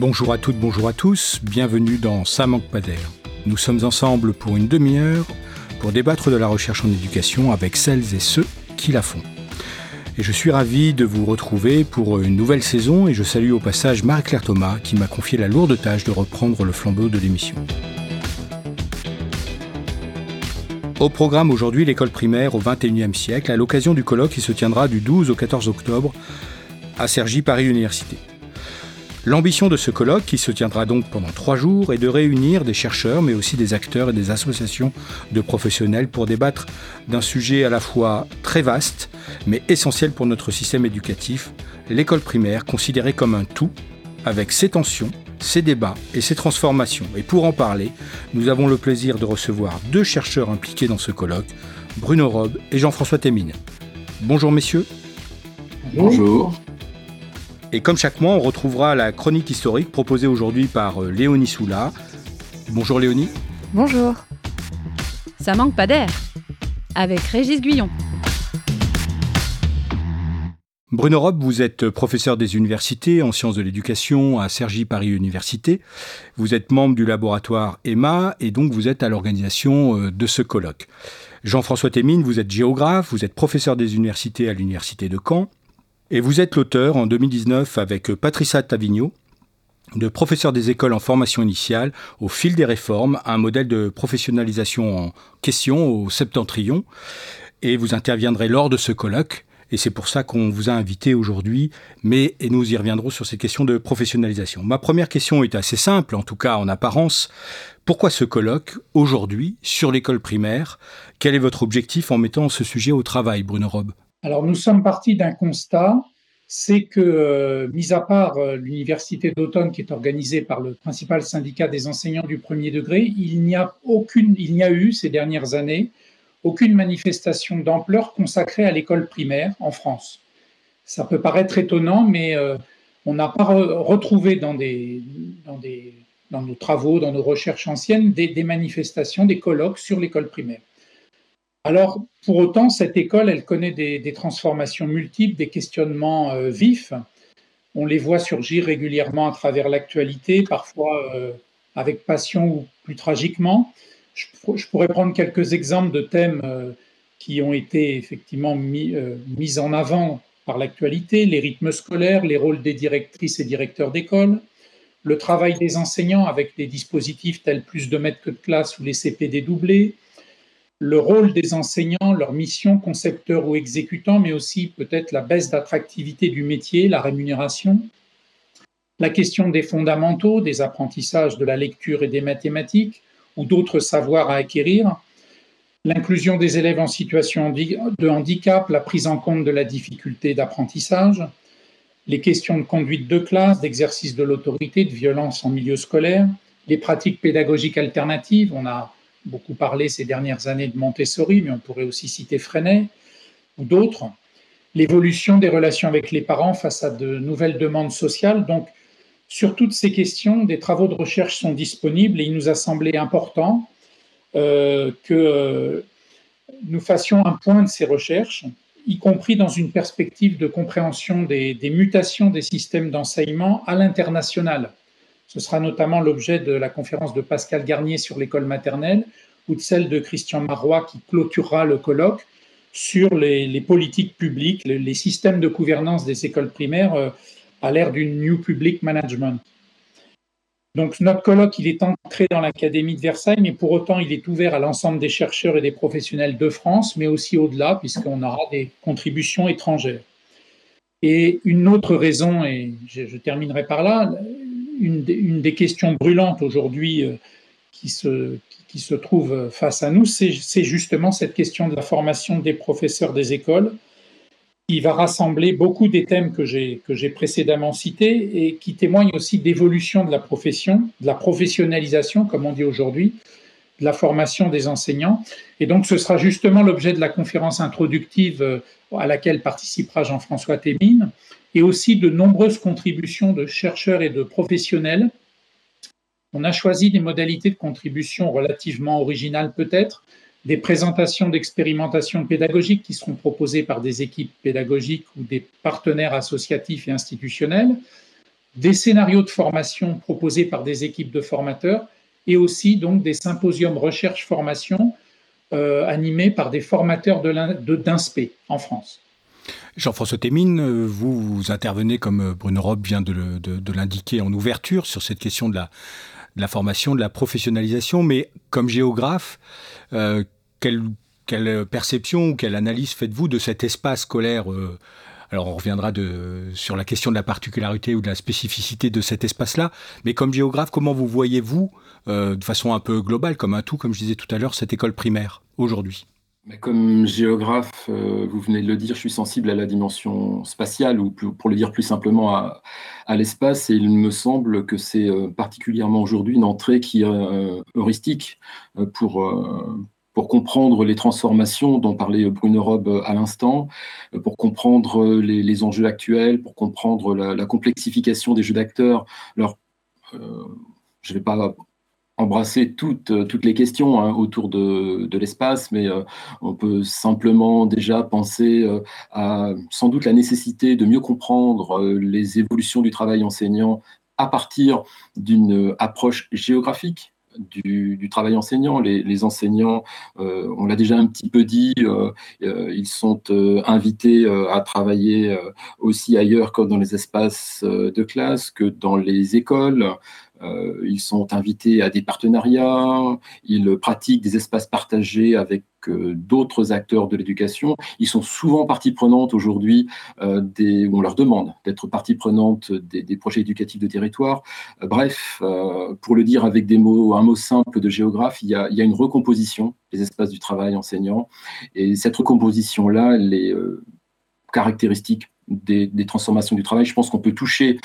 Bonjour à toutes, bonjour à tous, bienvenue dans Ça manque pas d'air. Nous sommes ensemble pour une demi-heure pour débattre de la recherche en éducation avec celles et ceux qui la font. Et je suis ravi de vous retrouver pour une nouvelle saison et je salue au passage Marie-Claire Thomas qui m'a confié la lourde tâche de reprendre le flambeau de l'émission. Au programme aujourd'hui l'école primaire au XXIe siècle à l'occasion du colloque qui se tiendra du 12 au 14 octobre à Cergy Paris Université. L'ambition de ce colloque, qui se tiendra donc pendant trois jours, est de réunir des chercheurs, mais aussi des acteurs et des associations de professionnels pour débattre d'un sujet à la fois très vaste, mais essentiel pour notre système éducatif, l'école primaire considérée comme un tout, avec ses tensions, ses débats et ses transformations. Et pour en parler, nous avons le plaisir de recevoir deux chercheurs impliqués dans ce colloque, Bruno Robe et Jean-François Témine. Bonjour messieurs. Bonjour. Et comme chaque mois, on retrouvera la chronique historique proposée aujourd'hui par euh, Léonie Soula. Bonjour Léonie. Bonjour. Ça manque pas d'air. Avec Régis Guyon. Bruno Rob, vous êtes professeur des universités en sciences de l'éducation à Cergy Paris Université. Vous êtes membre du laboratoire EMA et donc vous êtes à l'organisation euh, de ce colloque. Jean-François Témine, vous êtes géographe, vous êtes professeur des universités à l'université de Caen. Et vous êtes l'auteur en 2019 avec Patricia Tavigno de professeur des écoles en formation initiale au fil des réformes, un modèle de professionnalisation en question au septentrion. Et vous interviendrez lors de ce colloque. Et c'est pour ça qu'on vous a invité aujourd'hui, mais et nous y reviendrons sur ces questions de professionnalisation. Ma première question est assez simple, en tout cas en apparence. Pourquoi ce colloque aujourd'hui sur l'école primaire? Quel est votre objectif en mettant ce sujet au travail, Bruno Robe? Alors nous sommes partis d'un constat, c'est que, euh, mis à part euh, l'université d'automne qui est organisée par le principal syndicat des enseignants du premier degré, il n'y a aucune, il n'y a eu ces dernières années aucune manifestation d'ampleur consacrée à l'école primaire en France. Ça peut paraître étonnant, mais euh, on n'a pas retrouvé dans, des, dans, des, dans, nos travaux, dans nos recherches anciennes, des, des manifestations, des colloques sur l'école primaire. Alors, pour autant, cette école, elle connaît des, transformations multiples, des questionnements euh, vifs. On les voit surgir régulièrement à travers l'actualité, parfois euh, avec passion ou plus tragiquement. Je, pourrais prendre quelques exemples de thèmes euh, qui ont été effectivement mis, mis en avant par l'actualité, les rythmes scolaires, les rôles des directrices et directeurs d'école, le travail des enseignants avec des dispositifs tels plus de maîtres que de classe ou les CPD doublés, le rôle des enseignants, leur mission, concepteurs ou exécutants, mais aussi peut-être la baisse d'attractivité du métier, la rémunération, la question des fondamentaux, des apprentissages de la lecture et des mathématiques ou d'autres savoirs à acquérir, l'inclusion des élèves en situation de handicap, la prise en compte de la difficulté d'apprentissage, les questions de conduite de classe, d'exercice de l'autorité, de violence en milieu scolaire, les pratiques pédagogiques alternatives, on a beaucoup parlé ces dernières années de Montessori, mais on pourrait aussi citer Freinet ou d'autres. L'évolution des relations avec les parents face à de nouvelles demandes sociales. Donc, sur toutes ces questions, des travaux de recherche sont disponibles et il nous a semblé important euh, que euh, nous fassions un point de ces recherches, y compris dans une perspective de compréhension des mutations des systèmes d'enseignement à l'international. Ce sera notamment l'objet de la conférence de Pascal Garnier sur l'école maternelle ou de celle de Christian Marois qui clôturera le colloque sur les, politiques publiques, les, systèmes de gouvernance des écoles primaires euh, à l'ère du New Public Management. Donc notre colloque, il est entré dans l'Académie de Versailles, mais pour autant, il est ouvert à l'ensemble des chercheurs et des professionnels de France, mais aussi au-delà, puisqu'on aura des contributions étrangères. Et une autre raison, et je terminerai par là, une, des questions brûlantes aujourd'hui euh, qui se, qui se trouve face à nous, c'est justement cette question de la formation des professeurs des écoles, qui va rassembler beaucoup des thèmes que j'ai précédemment cités et qui témoignent aussi d'évolution de la profession, de la professionnalisation, comme on dit aujourd'hui, de la formation des enseignants. Et donc, ce sera justement l'objet de la conférence introductive euh, à laquelle participera Jean-François Témine, et aussi de nombreuses contributions de chercheurs et de professionnels. On a choisi des modalités de contribution relativement originales peut-être, des présentations d'expérimentations pédagogiques qui seront proposées par des équipes pédagogiques ou des partenaires associatifs et institutionnels, des scénarios de formation proposés par des équipes de formateurs et aussi donc des symposiums recherche-formation euh, animés par des formateurs d'INSPE en France. Jean-François Témine, vous, intervenez, comme Bruno Rob vient de, l'indiquer en ouverture, sur cette question de la, formation, de la professionnalisation, mais comme géographe, euh, quelle, perception ou quelle analyse faites-vous de cet espace scolaire euh, alors on reviendra sur la question de la particularité ou de la spécificité de cet espace-là, mais comme géographe, comment vous voyez-vous, euh, de façon un peu globale, comme un tout, comme je disais tout à l'heure, cette école primaire aujourd'hui? Comme géographe, euh, vous venez de le dire, je suis sensible à la dimension spatiale, ou pour le dire plus simplement à, l'espace, et il me semble que c'est euh, particulièrement aujourd'hui une entrée qui est heuristique pour, pour comprendre les transformations dont parlait Bruno Rob à l'instant, pour comprendre les, enjeux actuels, pour comprendre la, complexification des jeux d'acteurs. Euh, je ne vais pas embrasser toutes, toutes les questions hein, autour de, l'espace, mais euh, on peut simplement déjà penser euh, à sans doute la nécessité de mieux comprendre les évolutions du travail enseignant à partir d'une approche géographique du, travail enseignant. Les, enseignants, euh, on l'a déjà un petit peu dit, euh, euh, ils sont invités à travailler aussi ailleurs que dans les espaces de classe, que dans les écoles. Ils sont invités à des partenariats, ils pratiquent des espaces partagés avec d'autres acteurs de l'éducation. Ils sont souvent partie prenante aujourd'hui, euh, on leur demande d'être partie prenante des, projets éducatifs de territoire. Euh, bref, euh, pour le dire avec un mot simple de géographe, il y a, une recomposition des espaces du travail enseignant. Et cette recomposition-là, elle est caractéristique des, transformations du travail. Je pense qu'on peut toucher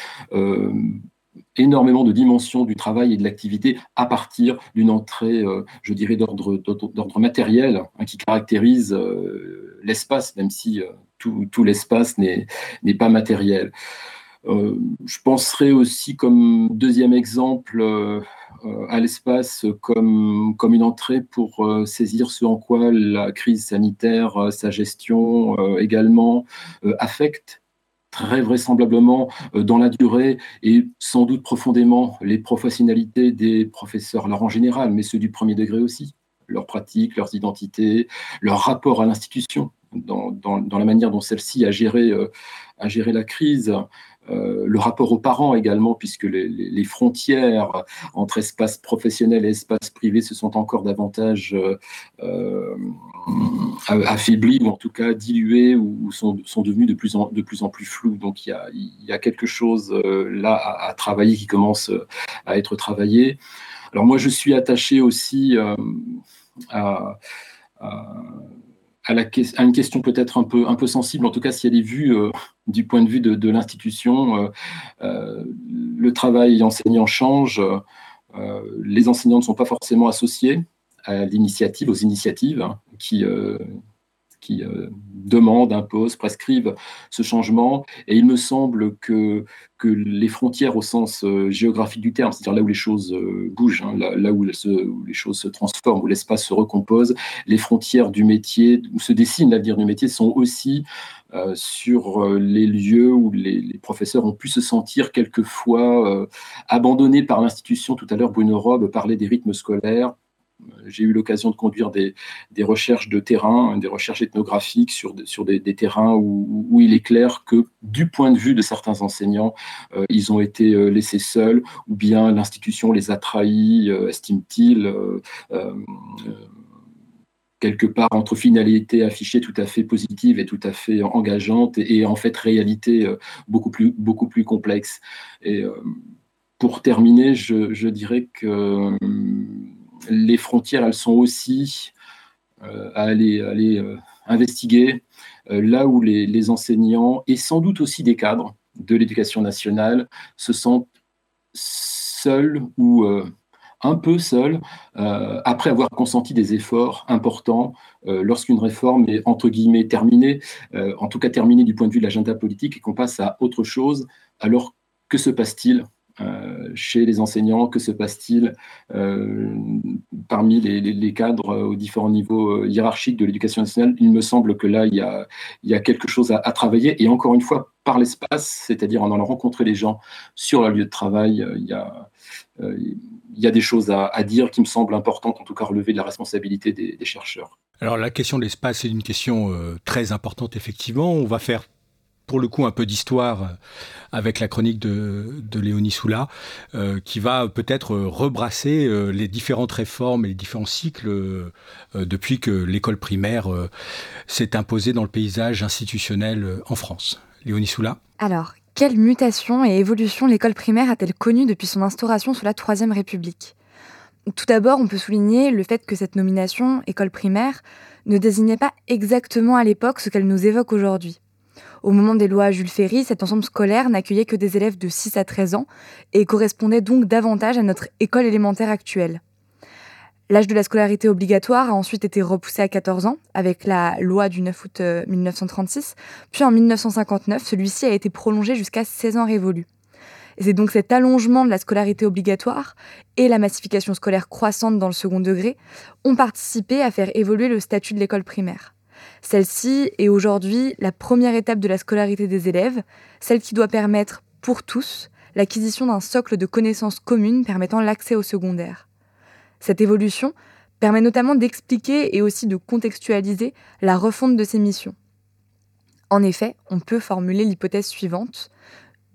énormément de dimensions du travail et de l'activité à partir d'une entrée, euh, je dirais, d'ordre matériel hein, qui caractérise euh, l'espace, même si euh, tout, l'espace n'est pas matériel. je penserai aussi comme deuxième exemple à l'espace comme, comme une entrée pour saisir ce en quoi la crise sanitaire, sa gestion également affecte très vraisemblablement euh, dans la durée et sans doute profondément les professionnalités des professeurs, alors en général, mais ceux du premier degré aussi, leurs pratiques, leurs identités, leur rapport à l'institution, dans, la manière dont celle-ci a géré, euh, a géré la crise, le rapport aux parents également, puisque les, frontières entre espace professionnel et espace privé se sont encore davantage euh, euh, affaiblies, ou en tout cas diluées, ou, sont, sont, devenues de plus, en, de plus en plus floues. Donc il y a, y a quelque chose là à, travailler qui commence à être travaillé. Alors moi, je suis attaché aussi à, une question peut-être un peu, un peu sensible, en tout cas si elle est vue euh, du point de vue de, l'institution. Euh, euh, le travail enseignant change, les enseignants ne sont pas forcément associés à l'initiative, aux initiatives hein, qui, qui euh, demandent, imposent, prescrivent ce changement. Et il me semble que, que les frontières au sens euh, géographique du terme, c'est-à-dire là où les choses euh, bougent, hein, là, où, les choses se transforment, où l'espace se recompose, les frontières du métier, où se dessine l'avenir du métier, sont aussi sur les lieux où les, professeurs ont pu se sentir quelquefois abandonnés par l'institution. Tout à l'heure, Bruno Robe parlait des rythmes scolaires j'ai eu l'occasion de conduire des, recherches de terrain, des recherches ethnographiques sur, sur des, terrains où, il est clair que du point de vue de certains enseignants, euh, ils ont été euh, laissés seuls ou bien l'institution les a trahis, euh, estime-t-il quelque part entre finalité affichée tout à fait positive et tout à fait engageante et, en fait réalité beaucoup plus, beaucoup plus complexe. Et pour terminer, je, je dirais que les frontières, elles sont aussi euh, à aller, euh, investiguer euh, là où les, enseignants et sans doute aussi des cadres de l'éducation nationale se sentent seuls ou un peu seuls après avoir consenti des efforts importants lorsqu'une réforme est entre guillemets terminée, en tout cas terminée du point de vue de l'agenda politique et qu'on passe à autre chose. Alors que se passe-t-il? Euh, chez les enseignants Que se passe-t-il euh, parmi les, cadres aux différents niveaux hiérarchiques de l'éducation nationale? Il me semble que là, il y a, quelque chose à, travailler. Et encore une fois, par l'espace, c'est-à-dire en allant rencontrer les gens sur leur lieu de travail, il y a, il y a des choses à, dire qui me semblent importantes, en tout cas relever de la responsabilité des, chercheurs. Alors la question de l'espace est une question très importante, effectivement. On va faire pour le coup un peu d'histoire euh, avec la chronique de, Léonie Soula, euh, qui va peut-être rebrasser euh, les différentes réformes et les différents cycles depuis que l'école primaire s'est imposée dans le paysage institutionnel en France. Léonie Soula Alors, quelle mutation et évolution l'école primaire a-t-elle connue depuis son instauration sous la Troisième République? Tout d'abord, on peut souligner le fait que cette nomination, école primaire, ne désignait pas exactement à l'époque ce qu'elle nous évoque aujourd'hui. Au moment des lois Jules Ferry, cet ensemble scolaire n'accueillait que des élèves de 6 à 13 ans et correspondait donc davantage à notre école élémentaire actuelle. L'âge de la scolarité obligatoire a ensuite été repoussé à 14 ans avec la loi du 9 août 1936, euh, puis en 1959, celui-ci a été prolongé jusqu'à 16 ans révolus. c'est donc cet allongement de la scolarité obligatoire et la massification scolaire croissante dans le second degré ont participé à faire évoluer le statut de l'école primaire. Celle-ci est aujourd'hui la première étape de la scolarité des élèves, celle qui doit permettre pour tous l'acquisition d'un socle de connaissances communes permettant l'accès au secondaire. Cette évolution permet notamment d'expliquer et aussi de contextualiser la refonte de ces missions. En effet, on peut formuler l'hypothèse suivante.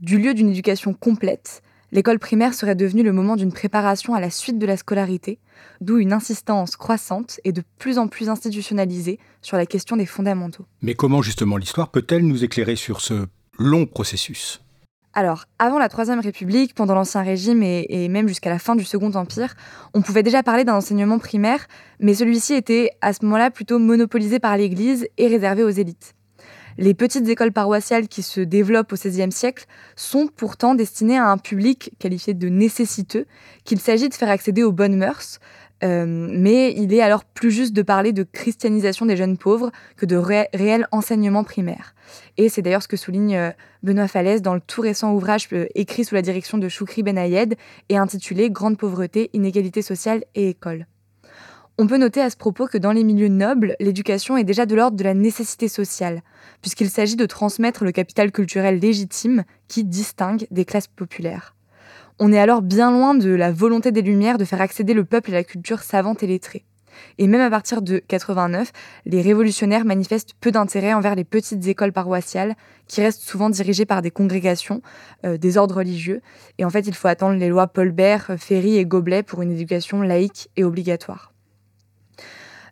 Du lieu d'une éducation complète, l'école primaire serait devenue le moment d'une préparation à la suite de la scolarité, d'où une insistance croissante et de plus en plus institutionnalisée sur la question des fondamentaux. Mais comment justement l'histoire peut-elle nous éclairer sur ce long processus? Alors, avant la Troisième République, pendant l'Ancien Régime et, et même jusqu'à la fin du Second Empire, on pouvait déjà parler d'un enseignement primaire, mais celui-ci était à ce moment-là plutôt monopolisé par l'Église et réservé aux élites. Les petites écoles paroissiales qui se développent au XVIe siècle sont pourtant destinées à un public qualifié de nécessiteux, qu'il s'agit de faire accéder aux bonnes mœurs, euh, mais il est alors plus juste de parler de christianisation des jeunes pauvres que de réel enseignement primaire. Et c'est d'ailleurs ce que souligne euh, Benoît Falaise dans le tout récent ouvrage euh, écrit sous la direction de Choukri Benayed et intitulé Grande pauvreté, inégalité sociale et école. On peut noter à ce propos que dans les milieux nobles, l'éducation est déjà de l'ordre de la nécessité sociale, puisqu'il s'agit de transmettre le capital culturel légitime qui distingue des classes populaires. On est alors bien loin de la volonté des Lumières de faire accéder le peuple à la culture savante et lettrée. Et même à partir de 89, les révolutionnaires manifestent peu d'intérêt envers les petites écoles paroissiales, qui restent souvent dirigées par des congrégations, euh, des ordres religieux. Et en fait, il faut attendre les lois Paul Bert, Ferry et Goblet pour une éducation laïque et obligatoire.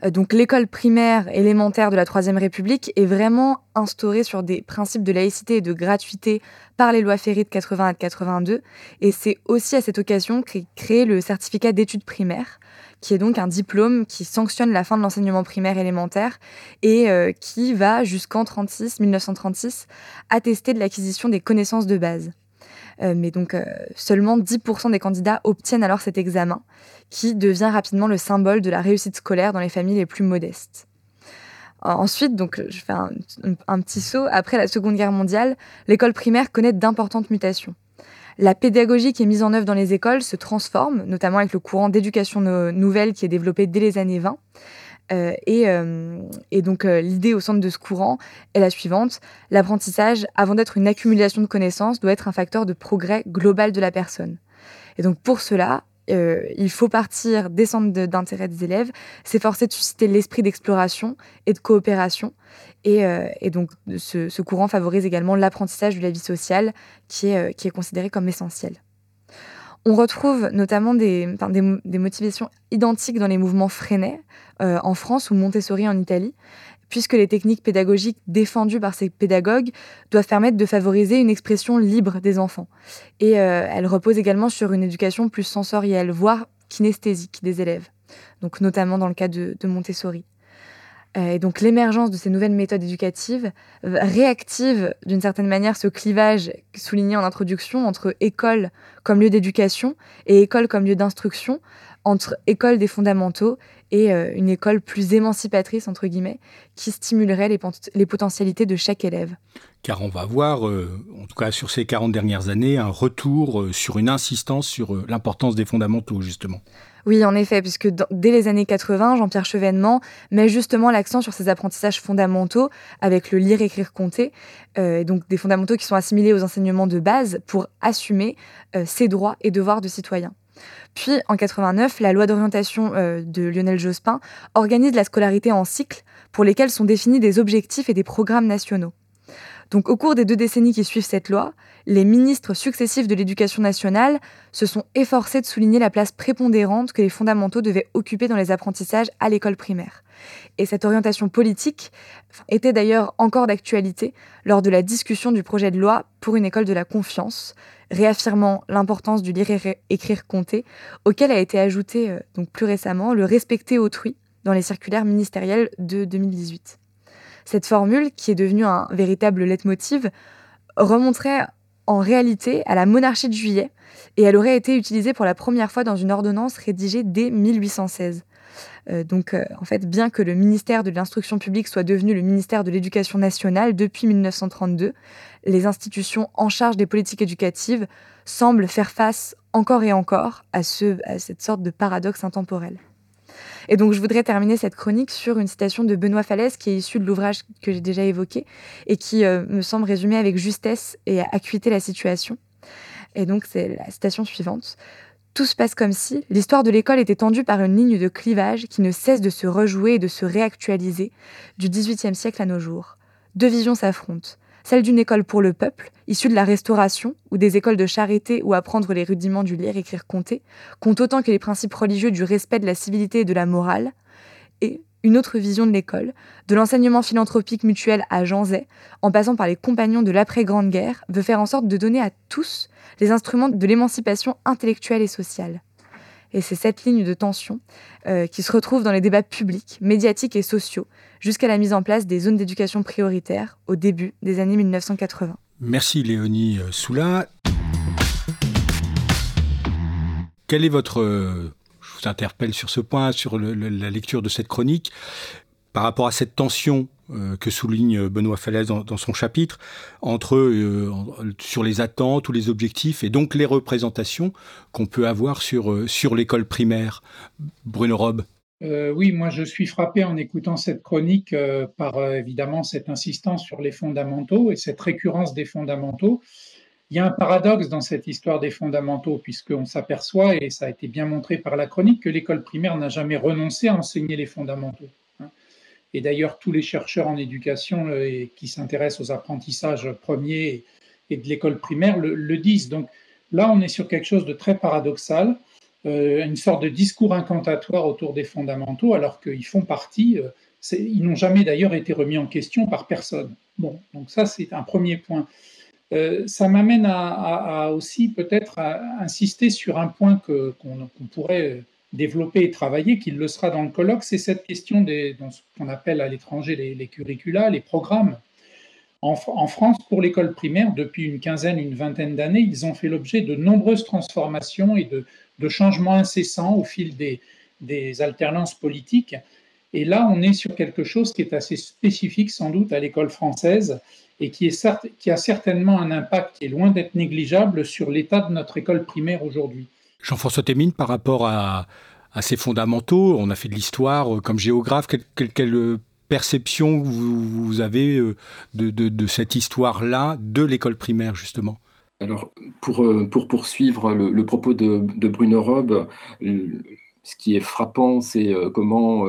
Euh, donc l'école primaire élémentaire de la Troisième République est vraiment instaurée sur des principes de laïcité et de gratuité par les lois Ferry de 80 à 82. Et c'est aussi à cette occasion qu'est créé le certificat d'études primaires, qui est donc un diplôme qui sanctionne la fin de l'enseignement primaire élémentaire et euh, qui va jusqu'en 1936 attester de l'acquisition des connaissances de base. Euh, mais donc euh, seulement 10% des candidats obtiennent alors cet examen, qui devient rapidement le symbole de la réussite scolaire dans les familles les plus modestes. Ensuite, donc, je fais un, un, petit saut. Après la Seconde Guerre mondiale, l'école primaire connaît d'importantes mutations. La pédagogie qui est mise en œuvre dans les écoles se transforme, notamment avec le courant d'éducation nouvelle qui est développé dès les années 20. Euh, euh, et, donc euh, l'idée au centre de ce courant est la suivante. L'apprentissage, avant d'être une accumulation de connaissances, doit être un facteur de progrès global de la personne. Et donc pour cela, il faut partir des centres d'intérêt des élèves, s'efforcer de susciter l'esprit d'exploration et de coopération. Et, donc ce, courant favorise également l'apprentissage de la vie sociale qui est, qui est considéré comme essentiel. On retrouve notamment des, motivations identiques dans les mouvements Freinet euh, en France ou Montessori en Italie, puisque les techniques pédagogiques défendues par ces pédagogues doivent permettre de favoriser une expression libre des enfants. Et euh, elles reposent également sur une éducation plus sensorielle, voire kinesthésique des élèves, donc notamment dans le cas de Montessori. Euh, et donc l'émergence de ces nouvelles méthodes éducatives réactive d'une certaine manière ce clivage souligné en introduction entre école comme lieu d'éducation et école comme lieu d'instruction, entre école des fondamentaux et une école plus émancipatrice, entre guillemets, qui stimulerait les, les potentialités de chaque élève. Car on va voir, en tout cas sur ces 40 dernières années, un retour sur une insistance sur l'importance des fondamentaux, justement. Oui, en effet, puisque dès les années 80, Jean-Pierre Chevènement met justement l'accent sur ces apprentissages fondamentaux avec le lire, écrire, compter, euh, donc des fondamentaux qui sont assimilés aux enseignements de base pour assumer euh, ses droits et devoirs de citoyen. Puis, en 89, la loi d'orientation euh, de Lionel Jospin organise la scolarité en cycle pour lesquels sont définis des objectifs et des programmes nationaux. Donc, au cours des deux décennies qui suivent cette loi, les ministres successifs de l'éducation nationale se sont efforcés de souligner la place prépondérante que les fondamentaux devaient occuper dans les apprentissages à l'école primaire. Et cette orientation politique était d'ailleurs encore d'actualité lors de la discussion du projet de loi pour une école de la confiance, réaffirmant l'importance du lire, écrire, compter, auquel a été ajouté euh, donc plus récemment le respecter autrui dans les circulaires ministériels de 2018. Cette formule, qui est devenue un véritable leitmotiv, remonterait en réalité à la monarchie de juillet et elle aurait été utilisée pour la première fois dans une ordonnance rédigée dès 1816. Euh, donc, euh, en fait, bien que le ministère de l'Instruction publique soit devenu le ministère de l'Éducation nationale depuis 1932, les institutions en charge des politiques éducatives semblent faire face encore et encore à, ce, à cette sorte de paradoxe intemporel. Et donc, je voudrais terminer cette chronique sur une citation de Benoît Falaise qui est issue de l'ouvrage que j'ai déjà évoqué et qui euh, me semble résumer avec justesse et acuité la situation. Et donc, c'est la citation suivante. Tout se passe comme si l'histoire de l'école était tendue par une ligne de clivage qui ne cesse de se rejouer et de se réactualiser du XVIIIe siècle à nos jours. Deux visions s'affrontent celle d'une école pour le peuple, issue de la Restauration, ou des écoles de charité où apprendre les rudiments du lire, écrire, compter, compte autant que les principes religieux du respect de la civilité et de la morale, et une autre vision de l'école, de l'enseignement philanthropique mutuel à Jean Zay, en passant par les compagnons de l'après-grande guerre, veut faire en sorte de donner à tous les instruments de l'émancipation intellectuelle et sociale. Et c'est cette ligne de tension euh, qui se retrouve dans les débats publics, médiatiques et sociaux, jusqu'à la mise en place des zones d'éducation prioritaires au début des années 1980. Merci Léonie euh, Soula. Quel est votre... Euh, je vous interpelle sur ce point, sur la lecture de cette chronique par rapport à cette tension que souligne Benoît Falaise dans, son chapitre entre euh, sur les attentes ou les objectifs et donc les représentations qu'on peut avoir sur, euh, sur l'école primaire. Bruno Robe. oui, moi je suis frappé en écoutant cette chronique par évidemment cette insistance sur les fondamentaux et cette récurrence des fondamentaux. Il y a un paradoxe dans cette histoire des fondamentaux, puisqu'on s'aperçoit, et ça a été bien montré par la chronique, que l'école primaire n'a jamais renoncé à enseigner les fondamentaux. Et d'ailleurs, tous les chercheurs en éducation euh, qui s'intéressent aux apprentissages premiers et de l'école primaire le, disent. Donc là, on est sur quelque chose de très paradoxal, euh, une sorte de discours incantatoire autour des fondamentaux, alors qu'ils font partie, euh, ils n'ont jamais d'ailleurs été remis en question par personne. Bon, donc ça, c'est un premier point. ça m'amène à, aussi peut-être insister sur un point qu'on pourrait développer et travailler, qu'il le sera dans le colloque, c'est cette question des, ce qu'on appelle à l'étranger les, curricula, les programmes. En, France, pour l'école primaire, depuis une quinzaine, une vingtaine d'années, ils ont fait l'objet de nombreuses transformations et de, changements incessants au fil des, alternances politiques. Et là, on est sur quelque chose qui est assez spécifique sans doute à l'école française et qui, qui a certainement un impact qui est loin d'être négligeable sur l'état de notre école primaire aujourd'hui. Jean-François Témine, par rapport à, ces fondamentaux, on a fait de l'histoire euh, comme géographe, quelle, euh, perception vous, avez euh, de, cette histoire-là de l'école primaire, justement? Alors, pour, pour poursuivre le, propos de, Bruno Robe, ce qui est frappant, c'est comment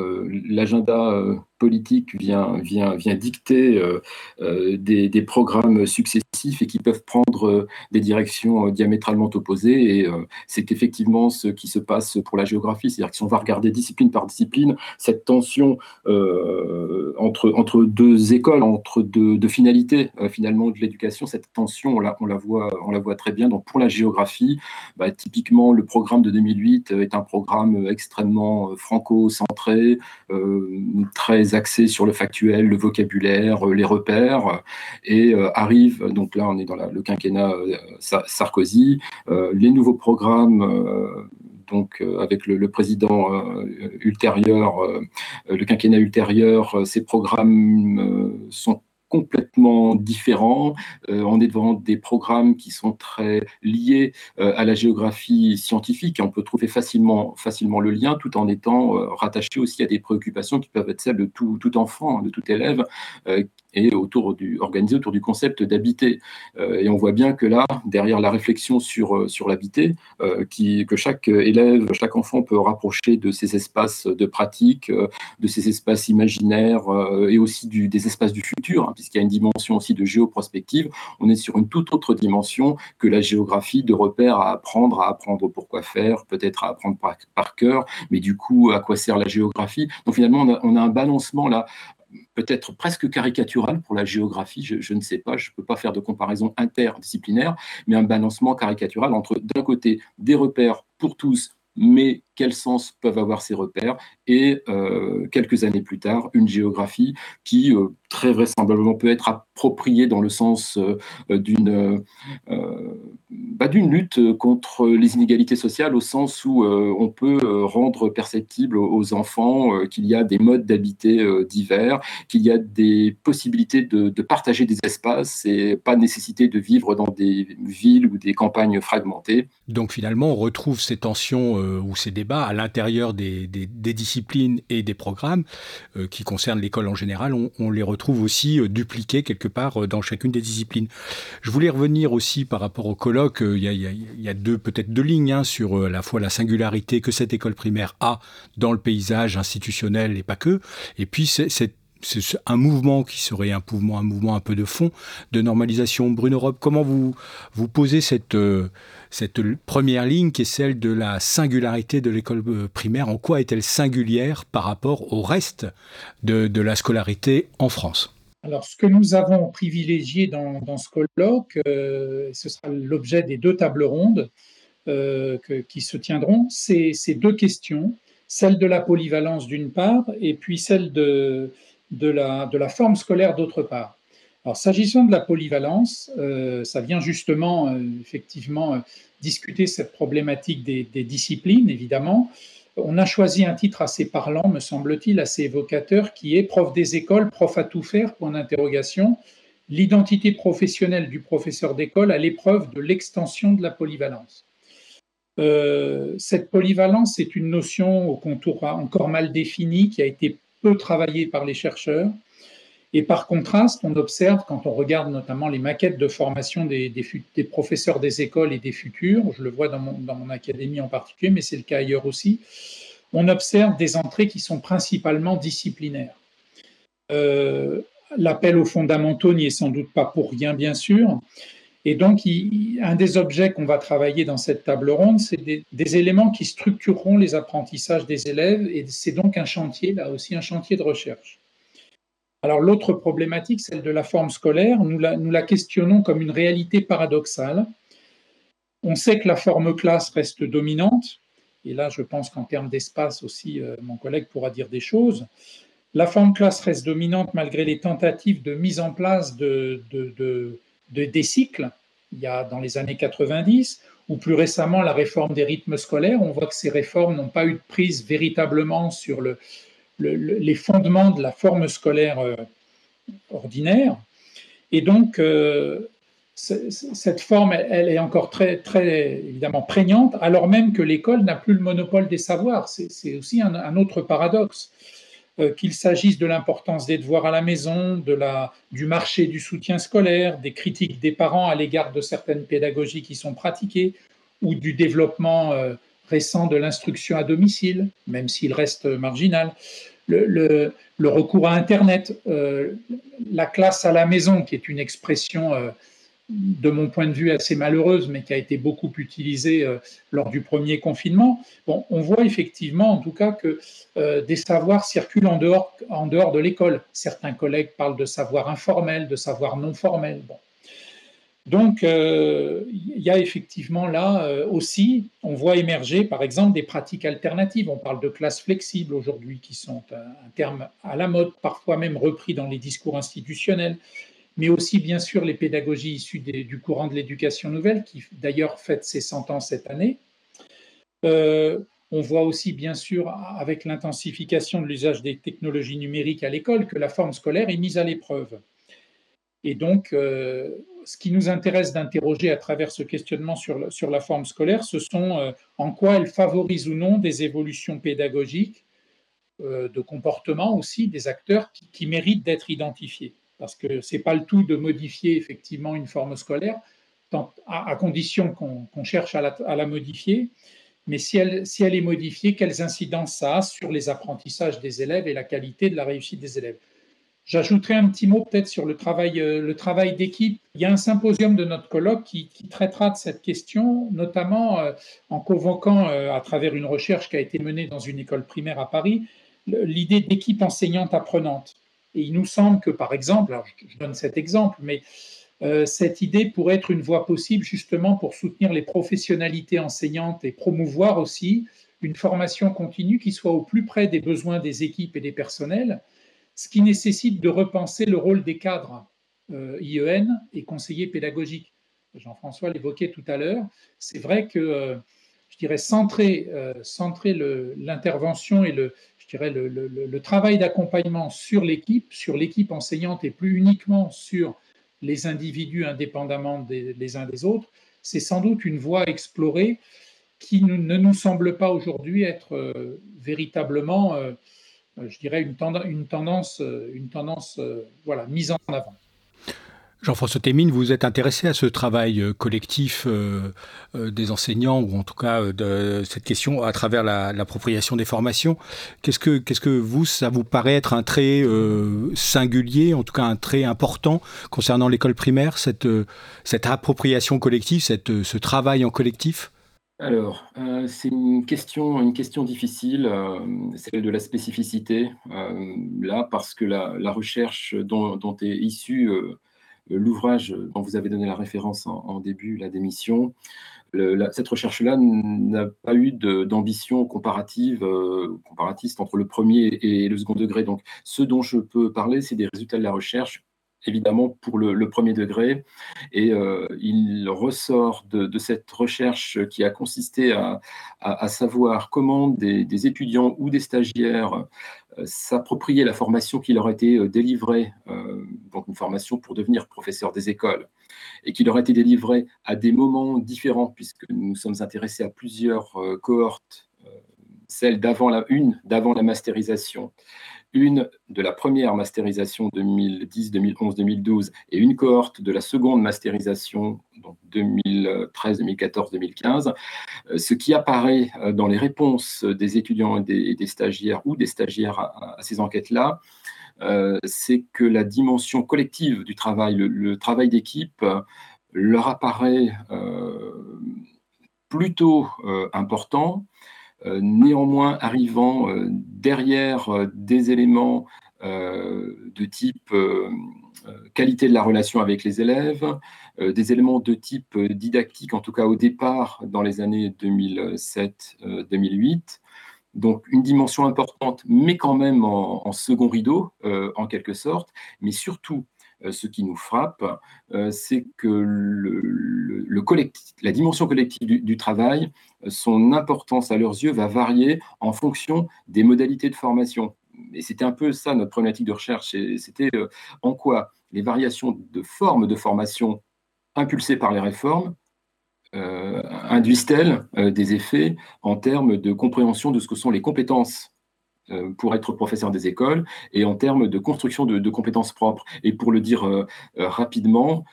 l'agenda politique vient, vient, vient dicter euh, euh, des, des, programmes successifs et qui peuvent prendre euh, des directions diamétralement opposées. Et c'est effectivement ce qui se passe pour la géographie. C'est-à-dire que si on va regarder discipline par discipline, cette tension entre, entre deux écoles, entre deux, finalités finalement de l'éducation, cette tension, on la, on, la voit, on la voit très bien. Donc pour la géographie, bah, typiquement, le programme de 2008 est un programme extrêmement franco-centré, très axé sur le factuel, le vocabulaire, euh, les repères, et euh, arrive, donc là on est dans le quinquennat euh, Sarkozy, les nouveaux programmes donc avec le président ultérieur, le quinquennat ultérieur, ces programmes sont complètement différents. Euh, on est devant des programmes qui sont très liés euh, à la géographie scientifique et on peut trouver facilement, facilement le lien tout en étant euh, rattaché aussi à des préoccupations qui peuvent être celles de tout, tout enfant, de tout élève et autour du, organisé autour du concept d'habiter. et on voit bien que là, derrière la réflexion sur, sur l'habiter, qui, que chaque élève, chaque enfant peut rapprocher de ces espaces de pratique, de ces espaces imaginaires et aussi des espaces du futur, hein, puisqu'il y a une dimension aussi de géoprospective, on est sur une toute autre dimension que la géographie de repères à apprendre, à apprendre pourquoi faire, peut-être à apprendre par, cœur, mais du coup, à quoi sert la géographie? Donc finalement, on a, un balancement là peut-être presque caricatural pour la géographie, je, ne sais pas, je ne peux pas faire de comparaison interdisciplinaire, mais un balancement caricatural entre d'un côté des repères pour tous, mais quel sens peuvent avoir ces repères et euh, quelques années plus tard, une géographie qui euh, très vraisemblablement peut être appropriée dans le sens euh, d'une bah, d'une lutte contre les inégalités sociales au sens où on peut rendre perceptible aux enfants qu'il y a des modes d'habiter divers, qu'il y a des possibilités de, partager des espaces et pas nécessité de vivre dans des villes ou des campagnes fragmentées. Donc finalement, on retrouve ces tensions ou ces débats à l'intérieur des, disciplines et des programmes euh, qui concernent l'école en général, on, les retrouve aussi euh, dupliqués quelque part euh, dans chacune des disciplines. Je voulais revenir aussi par rapport au colloque, il y a, deux peut-être deux lignes hein, sur à la fois la singularité que cette école primaire a dans le paysage institutionnel et pas que, et puis c'est un mouvement qui serait un mouvement, un mouvement un peu de fond de normalisation. Bruno Rob, comment vous, vous posez cette, cette première ligne qui est celle de la singularité de l'école euh, primaire? En quoi est-elle singulière par rapport au reste de, la scolarité en France? Alors, ce que nous avons privilégié dans, ce colloque, euh, ce sera l'objet des deux tables rondes euh, qui se tiendront, c'est ces deux questions, celle de la polyvalence d'une part, et puis celle de, la, forme scolaire d'autre part. Alors, s'agissant de la polyvalence, euh, ça vient justement, effectivement, discuter cette problématique des, disciplines, évidemment. On a choisi un titre assez parlant, me semble-t-il, assez évocateur, qui est Prof des écoles, prof à tout faire, point d'interrogation. L'identité professionnelle du professeur d'école à l'épreuve de l'extension de la polyvalence. cette polyvalence est une notion au contour encore mal défini, qui a été peu travaillée par les chercheurs et par contraste, on observe, quand on regarde notamment les maquettes de formation des, professeurs des écoles et des futurs, je le vois dans mon, académie en particulier, mais c'est le cas ailleurs aussi, on observe des entrées qui sont principalement disciplinaires. Euh, l'appel aux fondamentaux n'y est sans doute pas pour rien, bien sûr. Et donc, un des objets qu'on va travailler dans cette table ronde, c'est des, éléments qui structureront les apprentissages des élèves, et c'est donc un chantier, là aussi un chantier de recherche. Alors l'autre problématique, celle de la forme scolaire, nous la, questionnons comme une réalité paradoxale. On sait que la forme classe reste dominante, et là je pense qu'en termes d'espace aussi, euh, mon collègue pourra dire des choses. La forme classe reste dominante malgré les tentatives de mise en place de, des cycles, il y a dans les années 90, ou plus récemment la réforme des rythmes scolaires. On voit que ces réformes n'ont pas eu de prise véritablement sur le, les fondements de la forme scolaire euh, ordinaire. Et donc, euh, cette forme, elle, est encore très, très évidemment prégnante, alors même que l'école n'a plus le monopole des savoirs. C'est aussi un, autre paradoxe. Euh, qu'il s'agisse de l'importance des devoirs à la maison, de la, du marché du soutien scolaire, des critiques des parents à l'égard de certaines pédagogies qui sont pratiquées, ou du développement récent de l'instruction à domicile, même s'il reste marginal le, recours à Internet, euh, la classe à la maison, qui est une expression, euh, de mon point de vue, assez malheureuse, mais qui a été beaucoup utilisée euh, lors du premier confinement. Bon, on voit effectivement, en tout cas, que des savoirs circulent en dehors, de l'école. Certains collègues parlent de savoir informel, de savoir non formel. Donc, euh, il y a effectivement là euh, aussi, on voit émerger par exemple des pratiques alternatives. On parle de classes flexibles aujourd'hui qui sont un, terme à la mode, parfois même repris dans les discours institutionnels, mais aussi bien sûr les pédagogies issues du courant de l'éducation nouvelle, qui d'ailleurs fête ses 100 ans cette année. on voit aussi, bien sûr, avec l'intensification de l'usage des technologies numériques à l'école, que la forme scolaire est mise à l'épreuve. Et donc, euh, ce qui nous intéresse d'interroger à travers ce questionnement sur, la forme scolaire, ce sont euh, en quoi elle favorise ou non des évolutions pédagogiques, euh, de comportement aussi des acteurs qui, méritent d'être identifiés. Parce que ce n'est pas le tout de modifier effectivement une forme scolaire, à, condition qu'on cherche à la, modifier, mais si elle est modifiée, quelles incidences ça a sur les apprentissages des élèves et la qualité de la réussite des élèves? J'ajouterai un petit mot peut-être sur le travail, euh, le travail d'équipe. Il y a un symposium de notre colloque qui, traitera de cette question, notamment euh, en convoquant, euh, à travers une recherche qui a été menée dans une école primaire à Paris, l'idée d'équipe enseignante-apprenante. Et il nous semble que, par exemple, je donne cet exemple, mais cette idée pourrait être une voie possible justement pour soutenir les professionnalités enseignantes et promouvoir aussi une formation continue qui soit au plus près des besoins des équipes et des personnels ce qui nécessite de repenser le rôle des cadres euh, IEN et conseillers pédagogiques. Jean-François l'évoquait tout à l'heure. C'est vrai que, euh, je dirais, centrer, euh, l'intervention et le, travail d'accompagnement sur l'équipe, sur l'équipe enseignante et plus uniquement sur les individus indépendamment les uns des autres, c'est sans doute une voie à explorer qui ne nous semble pas aujourd'hui être véritablement je dirais, une, tendance, une tendance euh, euh, voilà, mise en avant. Jean-François Témine, vous êtes intéressé à ce travail collectif des enseignants, ou en tout cas de cette question à travers l'appropriation des formations. Qu'est-ce que, que vous, ça vous paraît être un trait singulier, en tout cas un trait important concernant l'école primaire, cette, cette appropriation collective, cette, ce travail en collectif? Alors, euh, c'est une question, une question difficile, euh, celle de la spécificité, euh, là, parce que la, recherche dont, est issu l'ouvrage dont vous avez donné la référence en, début, la démission, cette recherche-là n'a pas eu d'ambition comparative, comparatiste entre le premier et le second degré. Donc, ce dont je peux parler, c'est des résultats de la recherche évidemment pour le, premier degré. Et euh, il ressort de, cette recherche qui a consisté à, savoir comment des, étudiants ou des stagiaires euh, s'appropriaient la formation qui leur été euh, délivrée, donc une formation pour devenir professeur des écoles, et qui leur a été délivrée à des moments différents, puisque nous sommes intéressés à plusieurs cohortes, celle d'avant la une, d'avant la masterisation, une de la première masterisation 2010, 2011, 2012 et une cohorte de la seconde masterisation donc 2013, 2014, 2015. Ce qui apparaît euh, dans les réponses des étudiants et des, stagiaires ou des stagiaires à, ces enquêtes-là, euh, c'est que la dimension collective du travail, le, travail d'équipe, leur apparaît euh, plutôt important euh, néanmoins arrivant euh, derrière euh, des éléments de type qualité de la relation avec les élèves, des éléments de type didactique, en tout cas au départ dans les années 2007-2008. Donc une dimension importante, mais quand même en, second rideau, en quelque sorte, mais surtout euh, ce qui nous frappe, euh, c'est que la dimension collective du, travail, euh, son importance à leurs yeux va varier en fonction des modalités de formation. Et c'était un peu ça notre problématique de recherche. C'était en quoi les variations de forme de formation impulsées par les réformes induisent-elles des effets en termes de compréhension de ce que sont les compétences euh, pour être professeur des écoles et en termes de construction de, compétences propres. Et pour le dire euh, euh, rapidement,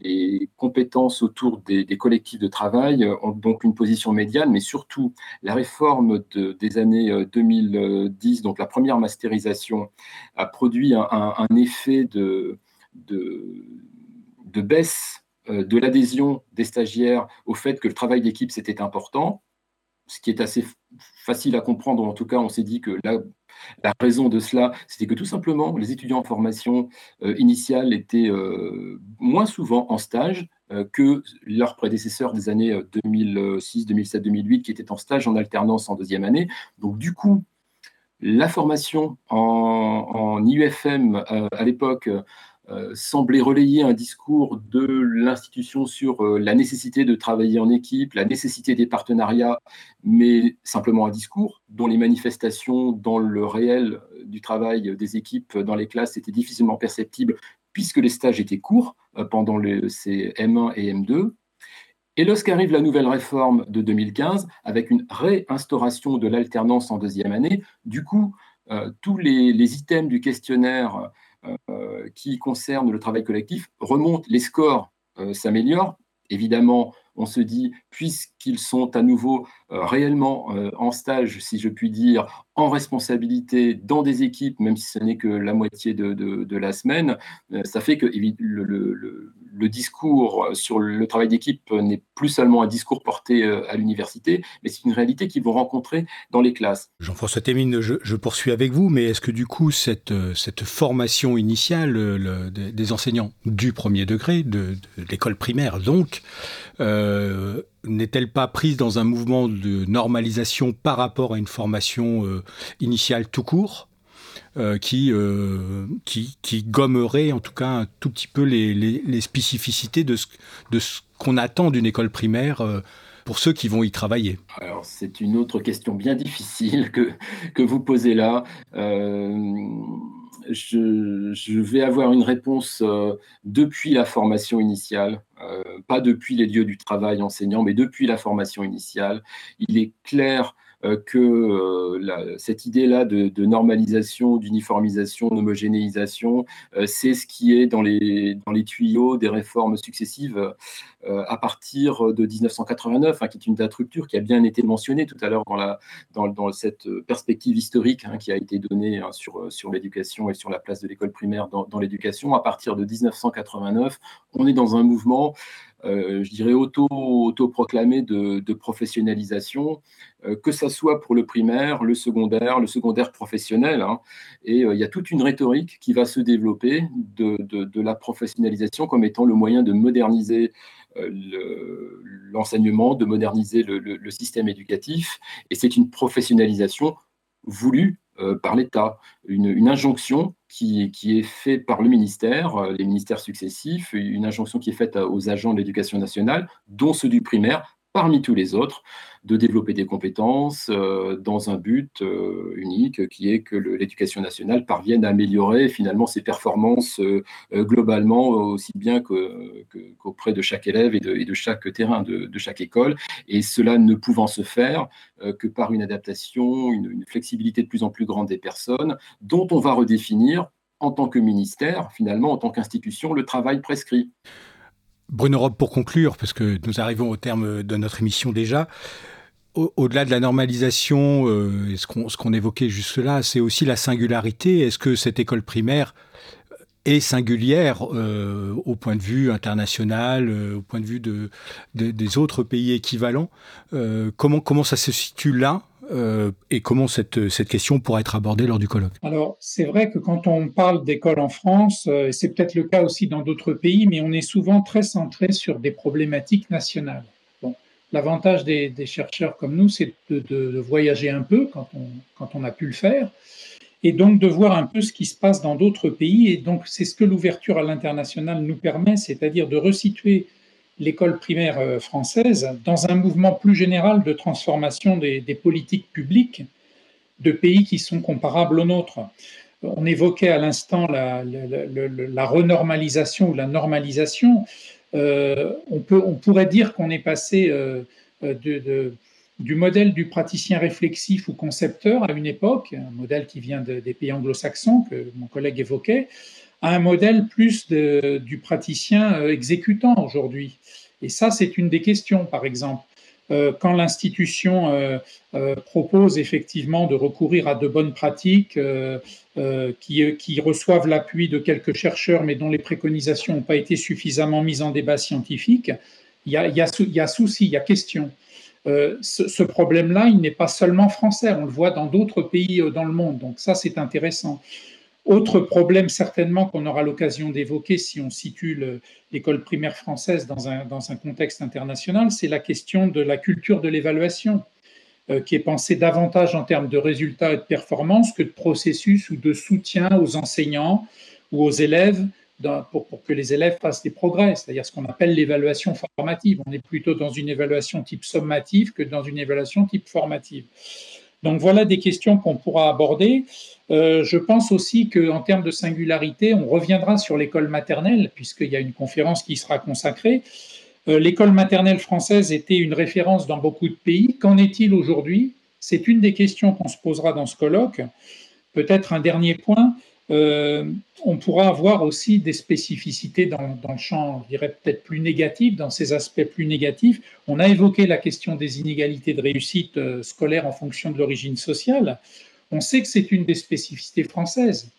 les compétences autour des, collectifs de travail ont donc une position médiane, mais surtout la réforme des années 2010, donc la première masterisation, a produit un, effet de baisse de l'adhésion des stagiaires au fait que le travail d'équipe, c'était important ce qui est assez facile à comprendre, en tout cas, on s'est dit que la, la raison de cela, c'était que tout simplement, les étudiants en formation euh, initiale étaient euh, moins souvent en stage euh, que leurs prédécesseurs des années 2006, 2007, 2008, qui étaient en stage en alternance en deuxième année. Donc, du coup, la formation en, en IUFM à l'époque semblait relayer un discours de l'institution sur euh, la nécessité de travailler en équipe, la nécessité des partenariats, mais simplement un discours dont les manifestations dans le réel du travail des équipes dans les classes étaient difficilement perceptibles puisque les stages étaient courts euh, pendant ces M1 et M2. Et lorsqu'arrive la nouvelle réforme de 2015, avec une réinstauration de l'alternance en deuxième année, du coup, tous les, items du questionnaire euh, qui concerne le travail collectif remontent, les scores euh, s'améliorent. Évidemment, on se dit, sont à nouveau euh, réellement en stage, si je puis dire, en responsabilité dans des équipes, même si ce n'est que la moitié de, la semaine, ça fait que le, discours sur le travail d'équipe n'est plus seulement un discours porté euh, à l'université, mais c'est une réalité qu'ils vont rencontrer dans les classes. Jean-François Témine, je, poursuis avec vous, mais est-ce que du coup, cette, euh, formation initiale euh, des enseignants du premier degré, de, l'école primaire donc, n'est-elle pas prise dans un mouvement de normalisation par rapport à une formation initiale tout court euh, qui, euh, qui, qui, gommerait en tout cas un tout petit peu les, les, spécificités de ce, de ce qu'on attend d'une école primaire euh, pour ceux qui vont y travailler? Alors, c'est une autre question bien difficile que, que vous posez là. Je, vais avoir une réponse depuis la formation initiale, pas depuis les lieux du travail enseignant, mais depuis la formation initiale. Il est clair euh, que euh, cette idée-là de, normalisation, d'uniformisation, d'homogénéisation, euh, c'est ce qui est dans les, dans les tuyaux des réformes successives à partir de 1989, hein, qui est une date rupture qui a bien été mentionnée tout à l'heure dans, dans, cette perspective historique hein, qui a été donnée hein, sur, sur l'éducation et sur la place de l'école primaire dans, dans l'éducation. À partir de 1989, on est dans un mouvement euh, je dirais, auto, autoproclamé de, professionnalisation, euh, que ça soit pour le primaire, le secondaire, le secondaire professionnel. Hein. et euh, il y a toute une rhétorique qui va se développer de, la professionnalisation comme étant le moyen de moderniser l'enseignement, de moderniser le, système éducatif. Et c'est une professionnalisation voulue par l'État, une, injonction qui, qui, est faite par le ministère, euh, les ministères successifs, une injonction qui est faite aux agents de l'éducation nationale, dont ceux du primaire, parmi tous les autres, de développer des compétences euh, dans un but euh, unique qui est que l'éducation nationale parvienne à améliorer finalement ses performances globalement aussi bien qu'auprès de chaque élève et de, chaque terrain de, chaque école. Et cela ne pouvant se faire que par une adaptation, une flexibilité de plus en plus grande des personnes, dont on va redéfinir en tant que ministère, finalement, en tant qu'institution, le travail prescrit. Bruno Rob, pour conclure, parce que nous arrivons au terme de notre émission déjà, au-delà de la normalisation, euh, ce qu'on évoquait juste là, c'est aussi la singularité. Est-ce que cette école primaire est singulière euh, au point de vue international, euh, au point de vue de, des autres pays équivalents comment ça se situe là euh, et comment cette, cette question pourra être abordée lors du colloque Alors, c'est vrai que quand on parle d'école en France, euh, c'est peut-être le cas aussi dans d'autres pays, mais on est souvent très centré sur des problématiques nationales. Bon, L'avantage des, chercheurs comme nous, c'est de, de, voyager un peu quand on, quand on a pu le faire, et donc de voir un peu ce qui se passe dans d'autres pays. Et donc, c'est ce que l'ouverture à l'international nous permet, c'est-à-dire de resituer l'école primaire euh, française dans un mouvement plus général de transformation des, politiques publiques de pays qui sont comparables aux nôtres. On évoquait à l'instant la, renormalisation ou la normalisation. Euh, on, peut, on pourrait dire qu'on est passé euh, du modèle du praticien réflexif ou concepteur à une époque, un modèle qui vient des pays anglo-saxons que mon collègue évoquait, à un modèle plus de, du praticien euh, exécutant aujourd'hui. Et ça, c'est une des questions, par exemple. Euh, quand l'institution euh, propose effectivement de recourir à de bonnes pratiques qui, qui, reçoivent l'appui de quelques chercheurs, mais dont les préconisations n'ont pas été suffisamment mises en débat scientifique, il y a, y a, souci, il y a question. ce problème-là, il n'est pas seulement français, on le voit dans d'autres pays dans le monde. Donc ça, c'est intéressant. Autre problème certainement qu'on aura l'occasion d'évoquer si on situe l'école primaire française dans un, contexte international, c'est la question de la culture de l'évaluation, euh, qui est pensée davantage en termes de résultats et de performance que de processus ou de soutien aux enseignants ou aux élèves pour, que les élèves fassent des progrès, c'est-à-dire ce qu'on appelle l'évaluation formative. On est plutôt dans une évaluation type sommative que dans une évaluation type formative. Donc voilà des questions qu'on pourra aborder. Euh, je pense aussi qu'en termes de singularité, on reviendra sur l'école maternelle, puisqu'il y a une conférence qui sera consacrée. Euh, l'école maternelle française était une référence dans beaucoup de pays. Qu'en est-il aujourd'hui? C'est une des questions qu'on se posera dans ce colloque. Peut-être un dernier point. Euh, on pourra avoir aussi des spécificités dans, le champ, je dirais peut-être plus négatif, dans ces aspects plus négatifs. On a évoqué la question des inégalités de réussite scolaire en fonction de l'origine sociale. On sait que c'est une des spécificités françaises.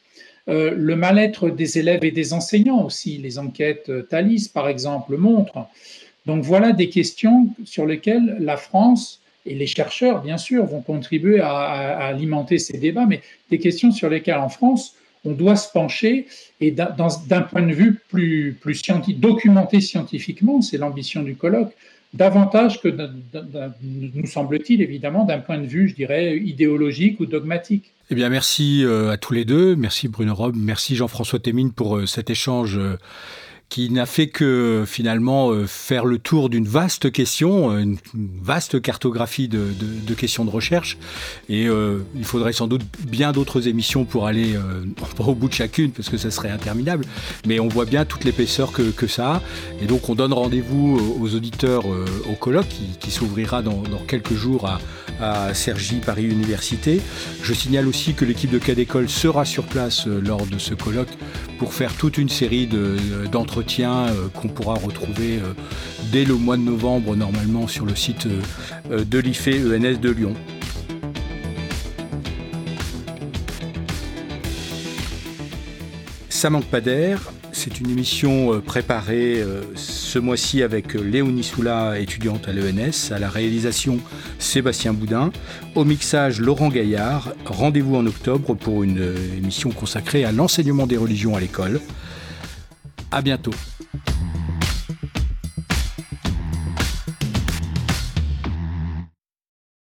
Euh, le mal-être des élèves et des enseignants aussi, les enquêtes euh, Thalys par exemple montrent. Donc voilà des questions sur lesquelles la France et les chercheurs, bien sûr, vont contribuer à, alimenter ces débats, mais des questions sur lesquelles en France, on doit se pencher et d'un point de vue plus, plus scientifique, documenté scientifiquement, c'est l'ambition du colloque, davantage que, nous semble-t-il, évidemment, d'un point de vue, je dirais, idéologique ou dogmatique. Eh bien, merci euh, à tous les deux. Merci Bruno Rob, merci Jean-François Témine pour euh, cet échange euh, qui n'a fait que finalement euh, faire le tour d'une vaste question, euh, une vaste cartographie de, questions de recherche. Et euh, il faudrait sans doute bien d'autres émissions pour aller au bout de chacune, parce que ça serait interminable. Mais on voit bien toute l'épaisseur que, ça a. Et donc on donne rendez-vous aux auditeurs au colloque qui, s'ouvrira dans, quelques jours à, à Sergi Paris Université. Je signale aussi que l'équipe de Cas d'école sera sur place lors de ce colloque pour faire toute une série d'entretiens euh, qu'on pourra retrouver euh, dès le mois de novembre normalement sur le site euh, de l'IFE ENS de Lyon. Ça manque pas d'air. C'est une émission préparée ce mois-ci avec Léonie Soula, étudiante à l'ENS, à la réalisation Sébastien Boudin, au mixage Laurent Gaillard. Rendez-vous en octobre pour une émission consacrée à l'enseignement des religions à l'école. À bientôt.